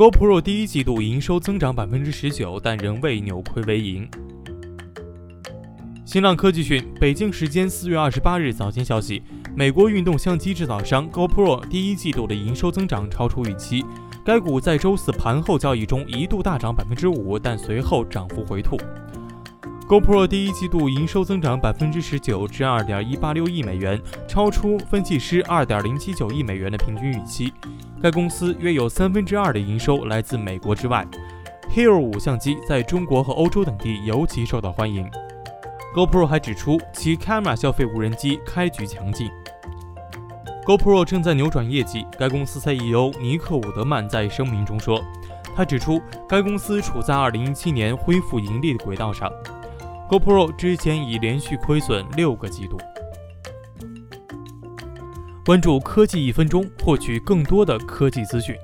GoPro 第一季度营收增长百分之十九，但仍未扭亏为盈。新浪科技讯，北京时间四月二十八日早间消息，美国运动相机制造商 GoPro 第一季度的营收增长超出预期。该股在周四盘后交易中一度大涨百分之五，但随后涨幅回吐。GoPro 第一季度营收增长百分之十九至二点一八六亿美元，超出分析师二点零七九亿美元的平均预期。该公司约有三分之二的营收来自美国之外。Hero 五相机在中国和欧洲等地尤其受到欢迎。GoPro 还指出，其 Camera 消费无人机开局强劲。GoPro 正在扭转业绩，该公司 CEO 尼克伍德曼在声明中说，他指出该公司处在2017年恢复盈利的轨道上。GoPro 之前已连续亏损六个季度。关注科技一分钟，获取更多的科技资讯。